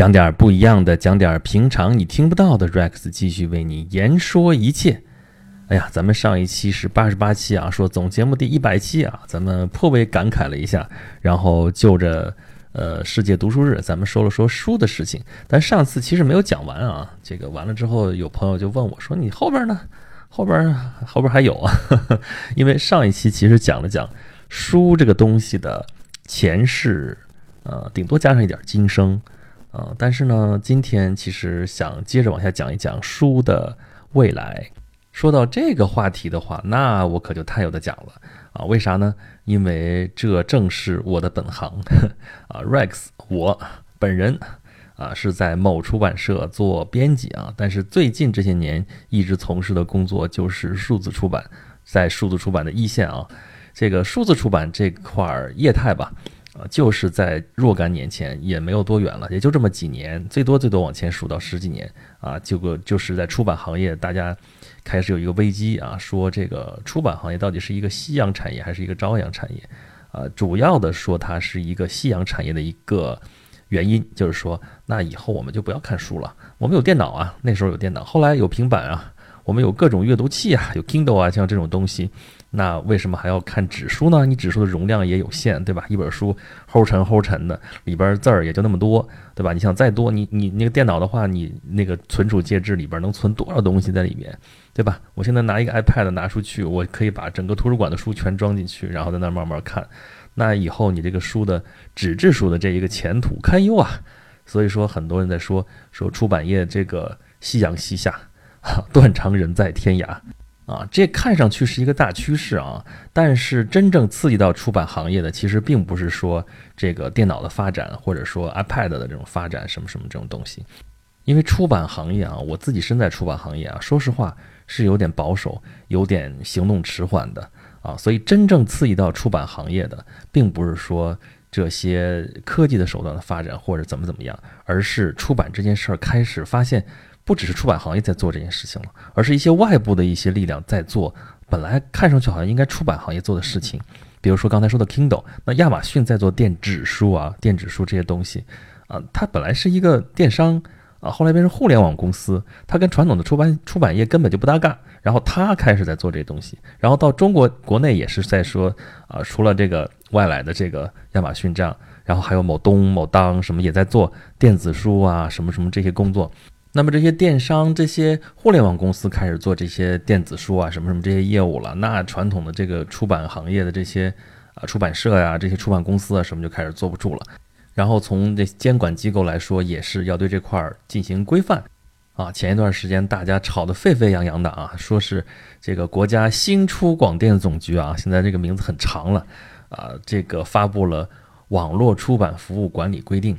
讲点不一样的，讲点平常你听不到的。Rex 继续为你言说一切。哎呀，咱们上一期是八十八期啊，说总节目第一百期啊，咱们颇为感慨了一下。然后就着呃世界读书日，咱们说了说书的事情。但上次其实没有讲完啊，这个完了之后，有朋友就问我说：“你后边呢？后边后边还有啊？” 因为上一期其实讲了讲书这个东西的前世，呃，顶多加上一点今生。啊，但是呢，今天其实想接着往下讲一讲书的未来。说到这个话题的话，那我可就太有的讲了啊！为啥呢？因为这正是我的本行啊，Rex，我本人啊是在某出版社做编辑啊，但是最近这些年一直从事的工作就是数字出版，在数字出版的一线啊，这个数字出版这块儿业态吧。就是在若干年前，也没有多远了，也就这么几年，最多最多往前数到十几年啊，就个就是在出版行业，大家开始有一个危机啊，说这个出版行业到底是一个夕阳产业还是一个朝阳产业？啊，主要的说它是一个夕阳产业的一个原因，就是说，那以后我们就不要看书了，我们有电脑啊，那时候有电脑，后来有平板啊，我们有各种阅读器啊，有 Kindle 啊，像这种东西。那为什么还要看纸书呢？你纸书的容量也有限，对吧？一本书齁沉齁沉的，里边字儿也就那么多，对吧？你想再多，你你那个电脑的话，你那个存储介质里边能存多少东西在里面，对吧？我现在拿一个 iPad 拿出去，我可以把整个图书馆的书全装进去，然后在那慢慢看。那以后你这个书的纸质书的这一个前途堪忧啊！所以说，很多人在说说出版业这个夕阳西下，断肠人在天涯。啊，这看上去是一个大趋势啊，但是真正刺激到出版行业的，其实并不是说这个电脑的发展，或者说 iPad 的这种发展，什么什么这种东西。因为出版行业啊，我自己身在出版行业啊，说实话是有点保守，有点行动迟缓的啊。所以真正刺激到出版行业的，并不是说这些科技的手段的发展或者怎么怎么样，而是出版这件事儿开始发现。不只是出版行业在做这件事情了，而是一些外部的一些力量在做。本来看上去好像应该出版行业做的事情，比如说刚才说的 Kindle，那亚马逊在做电子书啊，电子书这些东西啊，它本来是一个电商啊，后来变成互联网公司，它跟传统的出版出版业根本就不搭嘎。然后它开始在做这些东西，然后到中国国内也是在说啊，除了这个外来的这个亚马逊这样，然后还有某东某当什么也在做电子书啊，什么什么这些工作。那么这些电商、这些互联网公司开始做这些电子书啊，什么什么这些业务了，那传统的这个出版行业的这些啊出版社呀、这些出版公司啊，什么就开始坐不住了。然后从这监管机构来说，也是要对这块儿进行规范啊。前一段时间大家吵得沸沸扬扬的啊，说是这个国家新出广电总局啊，现在这个名字很长了啊，这个发布了网络出版服务管理规定。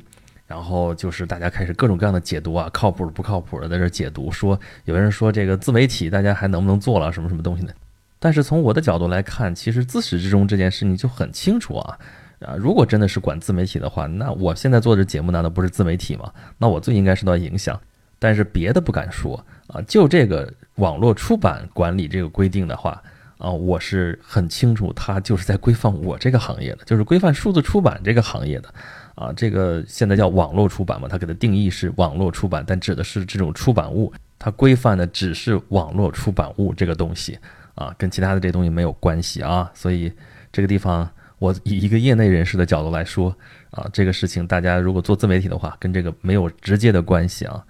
然后就是大家开始各种各样的解读啊，靠谱不靠谱的在这解读，说有人说这个自媒体大家还能不能做了什么什么东西呢？但是从我的角度来看，其实自始至终这件事情就很清楚啊啊！如果真的是管自媒体的话，那我现在做的节目难道不是自媒体吗？那我最应该受到影响。但是别的不敢说啊，就这个网络出版管理这个规定的话啊，我是很清楚，它就是在规范我这个行业的，就是规范数字出版这个行业的。啊，这个现在叫网络出版嘛，它给的定义是网络出版，但指的是这种出版物，它规范的只是网络出版物这个东西啊，跟其他的这东西没有关系啊。所以这个地方，我以一个业内人士的角度来说啊，这个事情大家如果做自媒体的话，跟这个没有直接的关系啊。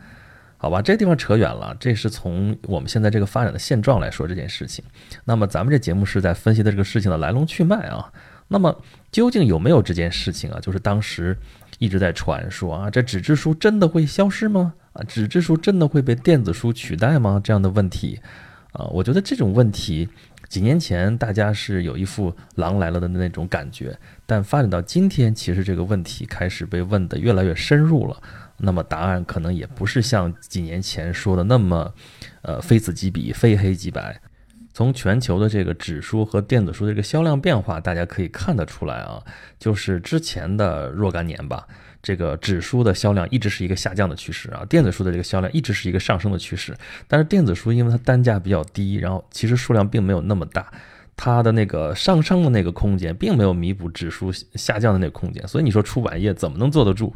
好吧，这地方扯远了，这是从我们现在这个发展的现状来说这件事情。那么咱们这节目是在分析的这个事情的来龙去脉啊。那么究竟有没有这件事情啊？就是当时一直在传说啊，这纸质书真的会消失吗？啊，纸质书真的会被电子书取代吗？这样的问题啊，我觉得这种问题几年前大家是有一副狼来了的那种感觉，但发展到今天，其实这个问题开始被问得越来越深入了。那么答案可能也不是像几年前说的那么，呃，非此即彼，非黑即白。从全球的这个纸书和电子书的这个销量变化，大家可以看得出来啊，就是之前的若干年吧，这个纸书的销量一直是一个下降的趋势啊，电子书的这个销量一直是一个上升的趋势。但是电子书因为它单价比较低，然后其实数量并没有那么大，它的那个上升的那个空间并没有弥补纸书下降的那个空间，所以你说出版业怎么能坐得住？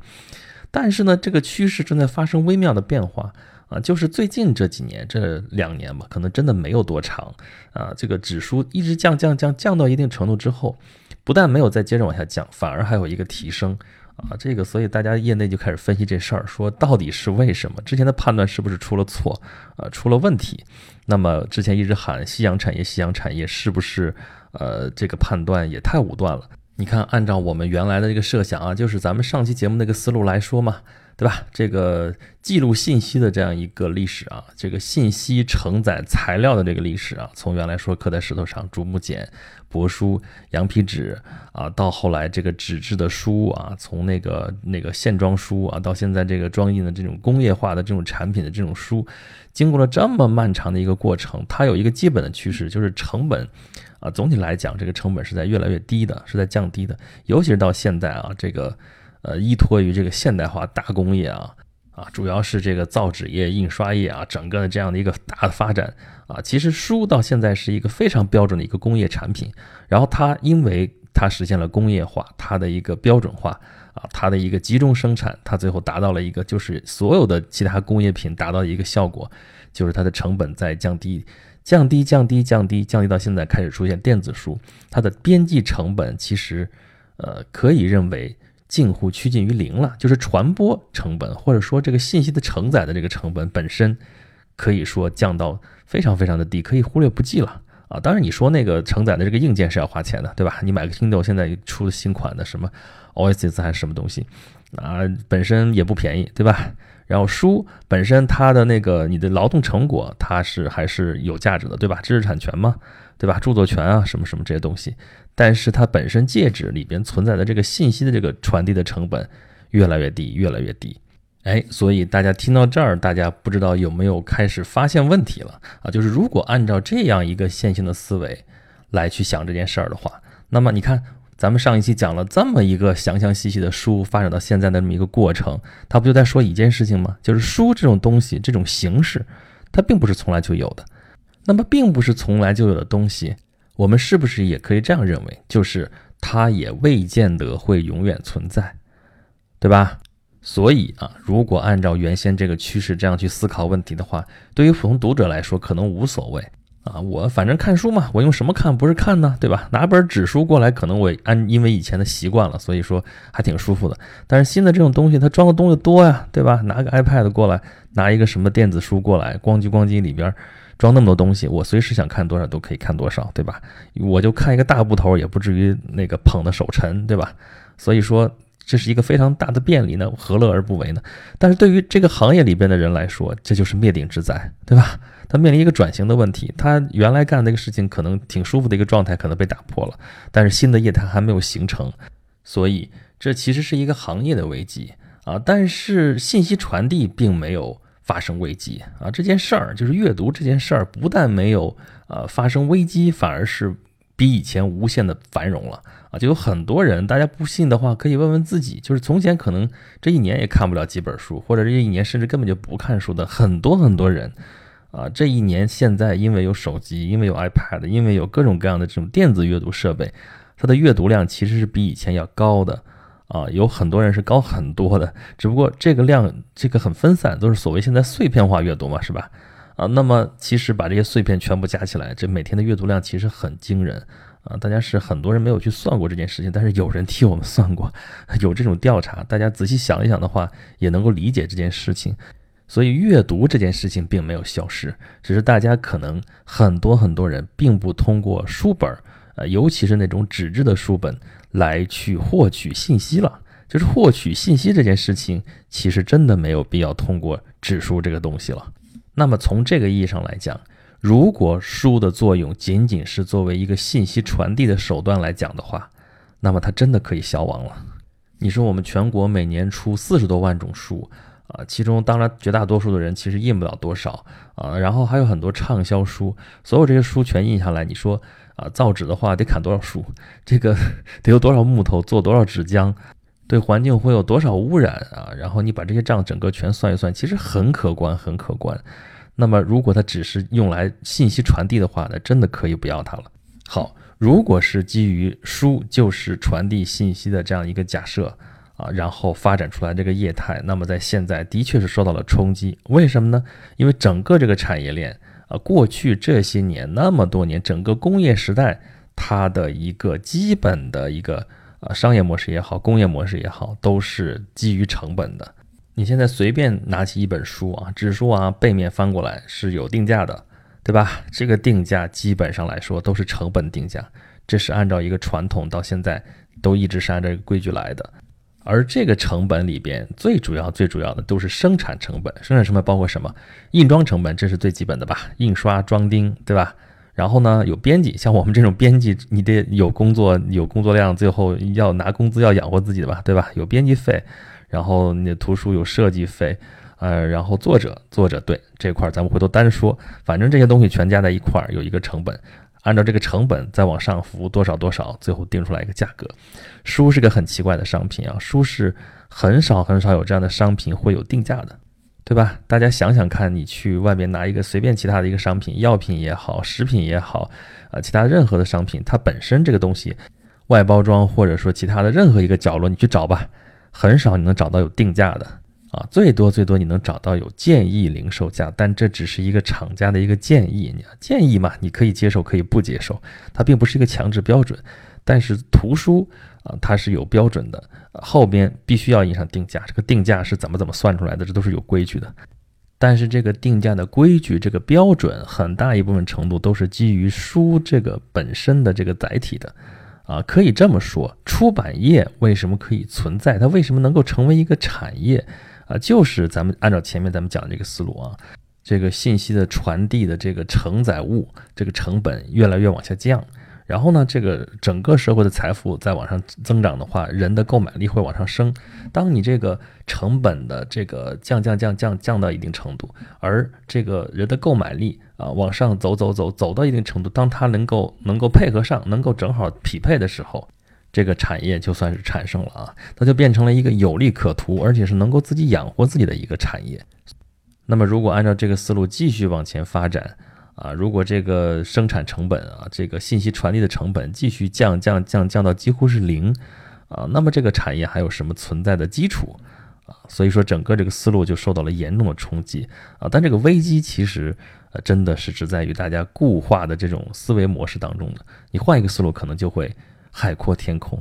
但是呢，这个趋势正在发生微妙的变化啊，就是最近这几年这两年吧，可能真的没有多长啊，这个指数一直降降降降到一定程度之后，不但没有再接着往下降，反而还有一个提升。啊，这个所以大家业内就开始分析这事儿，说到底是为什么？之前的判断是不是出了错？啊，出了问题？那么之前一直喊夕阳产业，夕阳产业是不是呃这个判断也太武断了？你看，按照我们原来的这个设想啊，就是咱们上期节目那个思路来说嘛。对吧？这个记录信息的这样一个历史啊，这个信息承载材料的这个历史啊，从原来说刻在石头上竹木简、帛书、羊皮纸啊，到后来这个纸质的书啊，从那个那个线装书啊，到现在这个装印的这种工业化的这种产品的这种书，经过了这么漫长的一个过程，它有一个基本的趋势，就是成本啊，总体来讲，这个成本是在越来越低的，是在降低的，尤其是到现在啊，这个。呃，依托于这个现代化大工业啊，啊，主要是这个造纸业、印刷业啊，整个的这样的一个大的发展啊，其实书到现在是一个非常标准的一个工业产品。然后它因为它实现了工业化，它的一个标准化啊，它的一个集中生产，它最后达到了一个就是所有的其他工业品达到一个效果，就是它的成本在降低、降低、降低、降低、降低，到现在开始出现电子书，它的编辑成本其实呃可以认为。近乎趋近于零了，就是传播成本或者说这个信息的承载的这个成本本身，可以说降到非常非常的低，可以忽略不计了。啊！当然你说那个承载的这个硬件是要花钱的，对吧？你买个 Kindle 现在出的新款的什么 Oasis 还是什么东西啊，本身也不便宜，对吧？然后书本身它的那个你的劳动成果它是还是有价值的，对吧？知识产权嘛。对吧？著作权啊，什么什么这些东西，但是它本身介质里边存在的这个信息的这个传递的成本越来越低，越来越低。哎，所以大家听到这儿，大家不知道有没有开始发现问题了啊？就是如果按照这样一个线性的思维来去想这件事儿的话，那么你看，咱们上一期讲了这么一个详详细细的书发展到现在的这么一个过程，它不就在说一件事情吗？就是书这种东西，这种形式，它并不是从来就有的。那么，并不是从来就有的东西，我们是不是也可以这样认为？就是它也未见得会永远存在，对吧？所以啊，如果按照原先这个趋势这样去思考问题的话，对于普通读者来说可能无所谓啊。我反正看书嘛，我用什么看？不是看呢，对吧？拿本纸书过来，可能我按因为以前的习惯了，所以说还挺舒服的。但是新的这种东西，它装的东西多呀，对吧？拿个 iPad 过来，拿一个什么电子书过来，咣叽咣叽里边。装那么多东西，我随时想看多少都可以看多少，对吧？我就看一个大部头，也不至于那个捧的手沉，对吧？所以说这是一个非常大的便利呢，何乐而不为呢？但是对于这个行业里边的人来说，这就是灭顶之灾，对吧？他面临一个转型的问题，他原来干那个事情可能挺舒服的一个状态可能被打破了，但是新的业态还没有形成，所以这其实是一个行业的危机啊。但是信息传递并没有。发生危机啊！这件事儿就是阅读这件事儿，不但没有呃发生危机，反而是比以前无限的繁荣了就有很多人，大家不信的话，可以问问自己，就是从前可能这一年也看不了几本书，或者这一年甚至根本就不看书的很多很多人啊，这一年现在因为有手机，因为有 iPad，因为有各种各样的这种电子阅读设备，它的阅读量其实是比以前要高的。啊，有很多人是高很多的，只不过这个量这个很分散，都是所谓现在碎片化阅读嘛，是吧？啊，那么其实把这些碎片全部加起来，这每天的阅读量其实很惊人啊！大家是很多人没有去算过这件事情，但是有人替我们算过，有这种调查，大家仔细想一想的话，也能够理解这件事情。所以阅读这件事情并没有消失，只是大家可能很多很多人并不通过书本，呃，尤其是那种纸质的书本。来去获取信息了，就是获取信息这件事情，其实真的没有必要通过纸书这个东西了。那么从这个意义上来讲，如果书的作用仅仅是作为一个信息传递的手段来讲的话，那么它真的可以消亡了。你说我们全国每年出四十多万种书啊，其中当然绝大多数的人其实印不了多少啊，然后还有很多畅销书，所有这些书全印下来，你说。啊，造纸的话得砍多少树？这个 得有多少木头做多少纸浆？对环境会有多少污染啊？然后你把这些账整个全算一算，其实很可观，很可观。那么如果它只是用来信息传递的话，那真的可以不要它了。好，如果是基于书就是传递信息的这样一个假设啊，然后发展出来这个业态，那么在现在的确是受到了冲击。为什么呢？因为整个这个产业链啊，过去这些年那么多年，整个工业时代它的一个基本的一个啊商业模式也好，工业模式也好，都是基于成本的。你现在随便拿起一本书啊，纸书啊背面翻过来是有定价的，对吧？这个定价基本上来说都是成本定价，这是按照一个传统到现在都一直是按照规矩来的。而这个成本里边最主要、最主要的都是生产成本。生产成本包括什么？印装成本，这是最基本的吧？印刷、装订，对吧？然后呢，有编辑，像我们这种编辑，你得有工作、有工作量，最后要拿工资，要养活自己的吧，对吧？有编辑费，然后你的图书有设计费，呃，然后作者，作者对这块儿咱们回头单说，反正这些东西全加在一块儿有一个成本。按照这个成本再往上浮多少多少，最后定出来一个价格。书是个很奇怪的商品啊，书是很少很少有这样的商品会有定价的，对吧？大家想想看，你去外面拿一个随便其他的一个商品，药品也好，食品也好，啊，其他任何的商品，它本身这个东西外包装或者说其他的任何一个角落，你去找吧，很少你能找到有定价的。啊，最多最多你能找到有建议零售价，但这只是一个厂家的一个建议。你建议嘛，你可以接受，可以不接受，它并不是一个强制标准。但是图书啊，它是有标准的，后边必须要印上定价。这个定价是怎么怎么算出来的？这都是有规矩的。但是这个定价的规矩，这个标准，很大一部分程度都是基于书这个本身的这个载体的。啊，可以这么说，出版业为什么可以存在？它为什么能够成为一个产业？啊，就是咱们按照前面咱们讲的这个思路啊，这个信息的传递的这个承载物，这个成本越来越往下降，然后呢，这个整个社会的财富在往上增长的话，人的购买力会往上升。当你这个成本的这个降降降降降到一定程度，而这个人的购买力啊往上走走走走到一定程度，当它能够能够配合上，能够正好匹配的时候。这个产业就算是产生了啊，它就变成了一个有利可图，而且是能够自己养活自己的一个产业。那么，如果按照这个思路继续往前发展啊，如果这个生产成本啊，这个信息传递的成本继续降降降降到几乎是零啊，那么这个产业还有什么存在的基础啊？所以说，整个这个思路就受到了严重的冲击啊。但这个危机其实呃真的是只在于大家固化的这种思维模式当中的，你换一个思路，可能就会。海阔天空，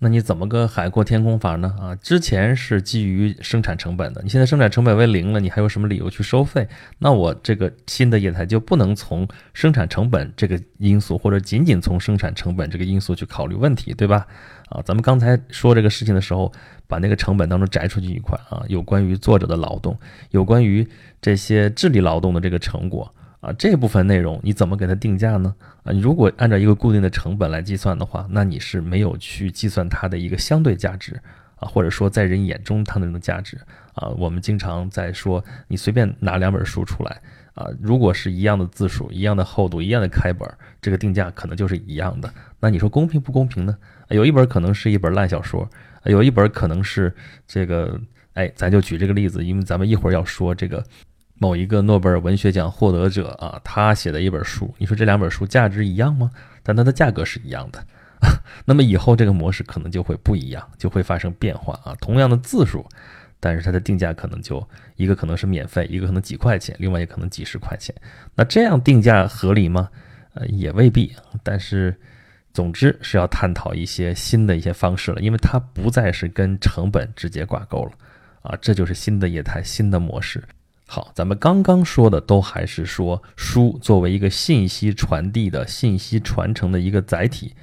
那你怎么个海阔天空法呢？啊，之前是基于生产成本的，你现在生产成本为零了，你还有什么理由去收费？那我这个新的业态就不能从生产成本这个因素，或者仅仅从生产成本这个因素去考虑问题，对吧？啊，咱们刚才说这个事情的时候，把那个成本当中摘出去一块啊，有关于作者的劳动，有关于这些智力劳动的这个成果。啊，这部分内容你怎么给它定价呢？啊，你如果按照一个固定的成本来计算的话，那你是没有去计算它的一个相对价值啊，或者说在人眼中它那种价值啊。我们经常在说，你随便拿两本书出来啊，如果是一样的字数、一样的厚度、一样的开本，这个定价可能就是一样的。那你说公平不公平呢？有一本可能是一本烂小说，有一本可能是这个，哎，咱就举这个例子，因为咱们一会儿要说这个。某一个诺贝尔文学奖获得者啊，他写的一本书，你说这两本书价值一样吗？但它的价格是一样的。那么以后这个模式可能就会不一样，就会发生变化啊。同样的字数，但是它的定价可能就一个可能是免费，一个可能几块钱，另外也可能几十块钱。那这样定价合理吗？呃，也未必。但是总之是要探讨一些新的一些方式了，因为它不再是跟成本直接挂钩了啊。这就是新的业态，新的模式。好，咱们刚刚说的都还是说书作为一个信息传递的信息传承的一个载体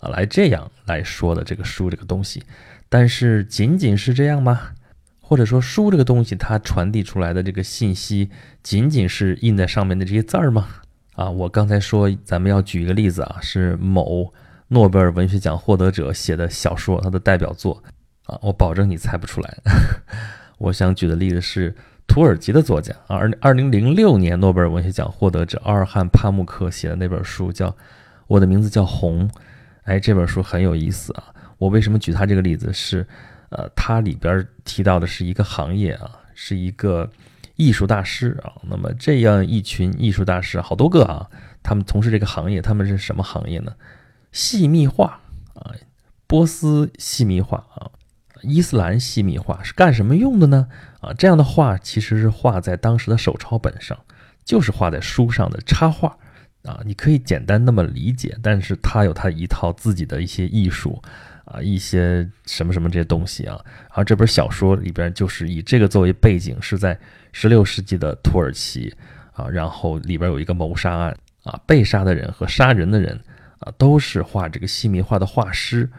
啊，来这样来说的这个书这个东西，但是仅仅是这样吗？或者说书这个东西它传递出来的这个信息仅仅是印在上面的这些字儿吗？啊，我刚才说咱们要举一个例子啊，是某诺贝尔文学奖获得者写的小说，他的代表作啊，我保证你猜不出来。我想举的例子是。土耳其的作家啊，二二零零六年诺贝尔文学奖获得者阿尔汉帕慕克写的那本书叫《我的名字叫红》，哎，这本书很有意思啊。我为什么举他这个例子？是，呃，他里边提到的是一个行业啊，是一个艺术大师啊。那么这样一群艺术大师，好多个啊，他们从事这个行业，他们是什么行业呢？细密画啊，波斯细密画啊。伊斯兰细密画是干什么用的呢？啊，这样的画其实是画在当时的手抄本上，就是画在书上的插画啊。你可以简单那么理解，但是它有它一套自己的一些艺术啊，一些什么什么这些东西啊。而这本小说里边就是以这个作为背景，是在十六世纪的土耳其啊，然后里边有一个谋杀案啊，被杀的人和杀人的人啊，都是画这个细密画的画师。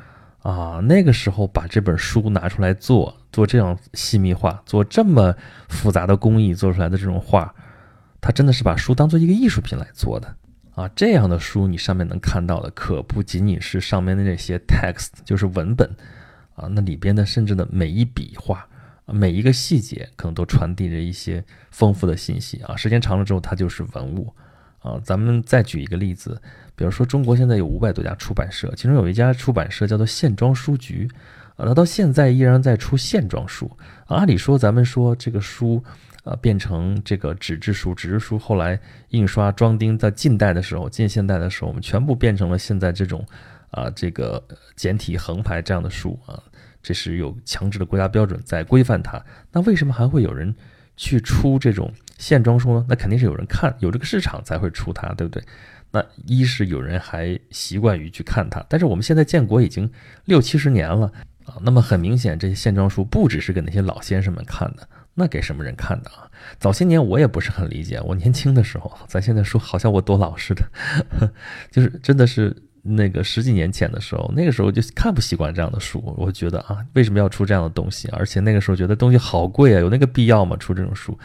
啊，那个时候把这本书拿出来做做这样细密画，做这么复杂的工艺做出来的这种画，他真的是把书当做一个艺术品来做的啊！这样的书，你上面能看到的可不仅仅是上面的那些 text，就是文本啊，那里边的甚至的每一笔画，每一个细节，可能都传递着一些丰富的信息啊！时间长了之后，它就是文物啊！咱们再举一个例子。比如说，中国现在有五百多家出版社，其中有一家出版社叫做线装书局，啊，它到现在依然在出线装书。啊按理说，咱们说这个书，呃，变成这个纸质书，纸质书后来印刷装订，在近代的时候，近现代的时候，我们全部变成了现在这种，啊，这个简体横排这样的书啊，这是有强制的国家标准在规范它。那为什么还会有人去出这种线装书呢？那肯定是有人看，有这个市场才会出它，对不对？那一是有人还习惯于去看它，但是我们现在建国已经六七十年了啊，那么很明显，这些线装书不只是给那些老先生们看的，那给什么人看的啊？早些年我也不是很理解，我年轻的时候，咱现在说好像我多老似的，就是真的是那个十几年前的时候，那个时候就看不习惯这样的书，我觉得啊，为什么要出这样的东西？而且那个时候觉得东西好贵啊，有那个必要吗？出这种书？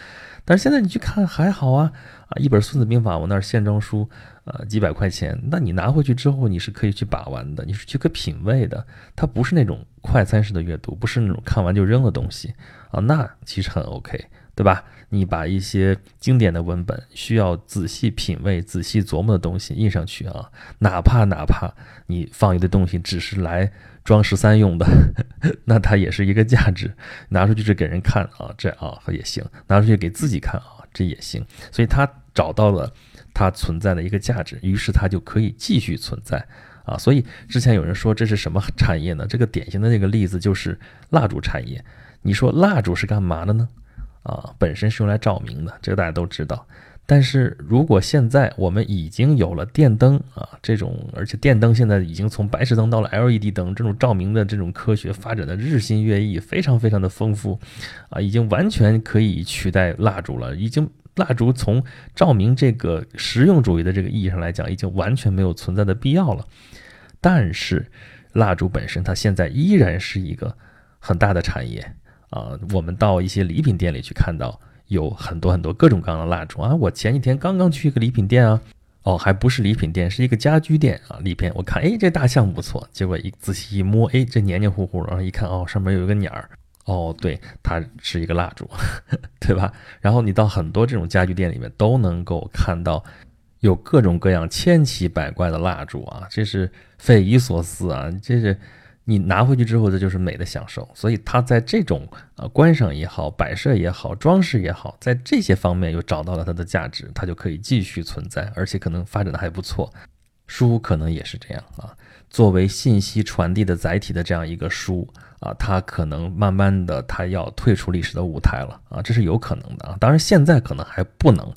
但是现在你去看还好啊啊，一本《孙子兵法》我那儿线装书。呃，几百块钱，那你拿回去之后，你是可以去把玩的，你是去可品味的，它不是那种快餐式的阅读，不是那种看完就扔的东西啊，那其实很 OK，对吧？你把一些经典的文本，需要仔细品味、仔细琢磨的东西印上去啊，哪怕哪怕你放一堆东西只是来装十三用的，那它也是一个价值，拿出去是给人看啊，这啊也行，拿出去给自己看啊，这也行，所以他找到了。它存在的一个价值，于是它就可以继续存在啊！所以之前有人说这是什么产业呢？这个典型的那个例子就是蜡烛产业。你说蜡烛是干嘛的呢？啊，本身是用来照明的，这个大家都知道。但是如果现在我们已经有了电灯啊，这种而且电灯现在已经从白炽灯到了 LED 灯，这种照明的这种科学发展的日新月异，非常非常的丰富啊，已经完全可以取代蜡烛了，已经。蜡烛从照明这个实用主义的这个意义上来讲，已经完全没有存在的必要了。但是，蜡烛本身它现在依然是一个很大的产业啊。我们到一些礼品店里去，看到有很多很多各种各样的蜡烛啊。我前几天刚刚去一个礼品店啊，哦，还不是礼品店，是一个家居店啊。里边我看，哎，这大象不错。结果一仔细一摸，哎，这黏黏糊糊，然后一看，哦，上面有一个鸟儿。哦，对，它是一个蜡烛，对吧？然后你到很多这种家具店里面都能够看到有各种各样千奇百怪的蜡烛啊，这是匪夷所思啊！这是你拿回去之后，这就是美的享受。所以它在这种呃观赏也好、摆设也好、装饰也好，在这些方面又找到了它的价值，它就可以继续存在，而且可能发展的还不错。书可能也是这样啊，作为信息传递的载体的这样一个书。啊，它可能慢慢的，它要退出历史的舞台了啊，这是有可能的啊。当然，现在可能还不能，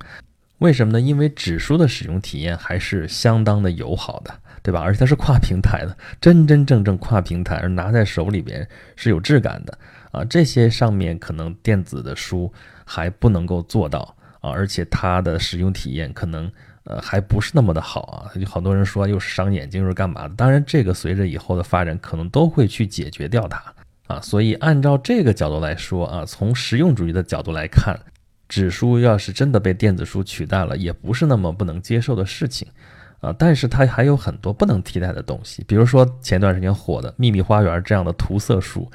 为什么呢？因为纸书的使用体验还是相当的友好的，对吧？而且它是跨平台的，真真正正跨平台，而拿在手里边是有质感的啊。这些上面可能电子的书还不能够做到啊，而且它的使用体验可能。呃，还不是那么的好啊，有好多人说又是伤眼睛，又是干嘛的？当然，这个随着以后的发展，可能都会去解决掉它啊。所以，按照这个角度来说啊，从实用主义的角度来看，纸书要是真的被电子书取代了，也不是那么不能接受的事情啊。但是它还有很多不能替代的东西，比如说前段时间火的《秘密花园》这样的涂色书。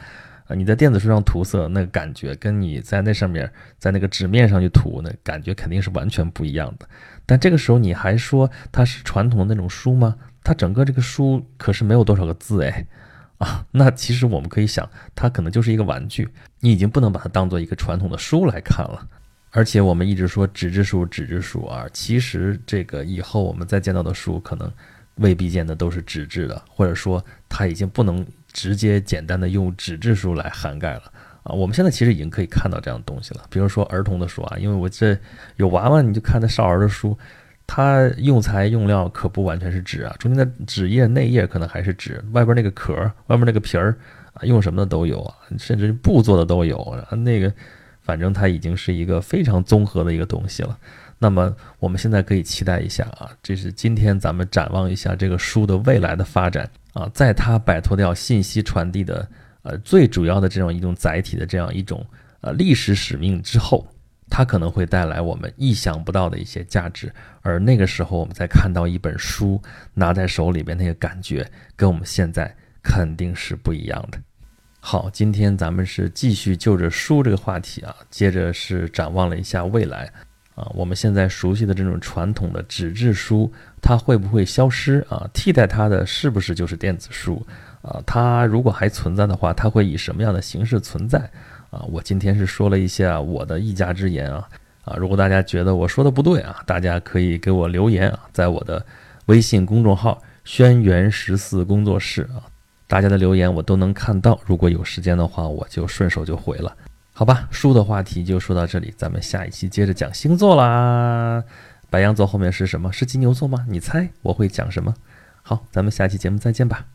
啊，你在电子书上涂色，那个感觉跟你在那上面，在那个纸面上去涂，那感觉肯定是完全不一样的。但这个时候你还说它是传统的那种书吗？它整个这个书可是没有多少个字哎，啊，那其实我们可以想，它可能就是一个玩具，你已经不能把它当做一个传统的书来看了。而且我们一直说纸质书，纸质书啊，其实这个以后我们再见到的书，可能未必见的都是纸质的，或者说它已经不能。直接简单的用纸质书来涵盖了啊。我们现在其实已经可以看到这样的东西了，比如说儿童的书啊，因为我这有娃娃，你就看那少儿的书，它用材用料可不完全是纸啊，中间的纸页内页可能还是纸，外边那个壳，外面那个皮儿啊，用什么的都有啊，甚至布做的都有啊，那个反正它已经是一个非常综合的一个东西了。那么我们现在可以期待一下啊，这是今天咱们展望一下这个书的未来的发展啊，在它摆脱掉信息传递的呃最主要的这种一种载体的这样一种呃历史使命之后，它可能会带来我们意想不到的一些价值，而那个时候我们再看到一本书拿在手里边那个感觉，跟我们现在肯定是不一样的。好，今天咱们是继续就着书这个话题啊，接着是展望了一下未来。啊，我们现在熟悉的这种传统的纸质书，它会不会消失啊？替代它的是不是就是电子书啊？它如果还存在的话，它会以什么样的形式存在啊？我今天是说了一下我的一家之言啊啊！如果大家觉得我说的不对啊，大家可以给我留言啊，在我的微信公众号“轩辕十四工作室”啊，大家的留言我都能看到。如果有时间的话，我就顺手就回了。好吧，书的话题就说到这里，咱们下一期接着讲星座啦。白羊座后面是什么？是金牛座吗？你猜我会讲什么？好，咱们下期节目再见吧。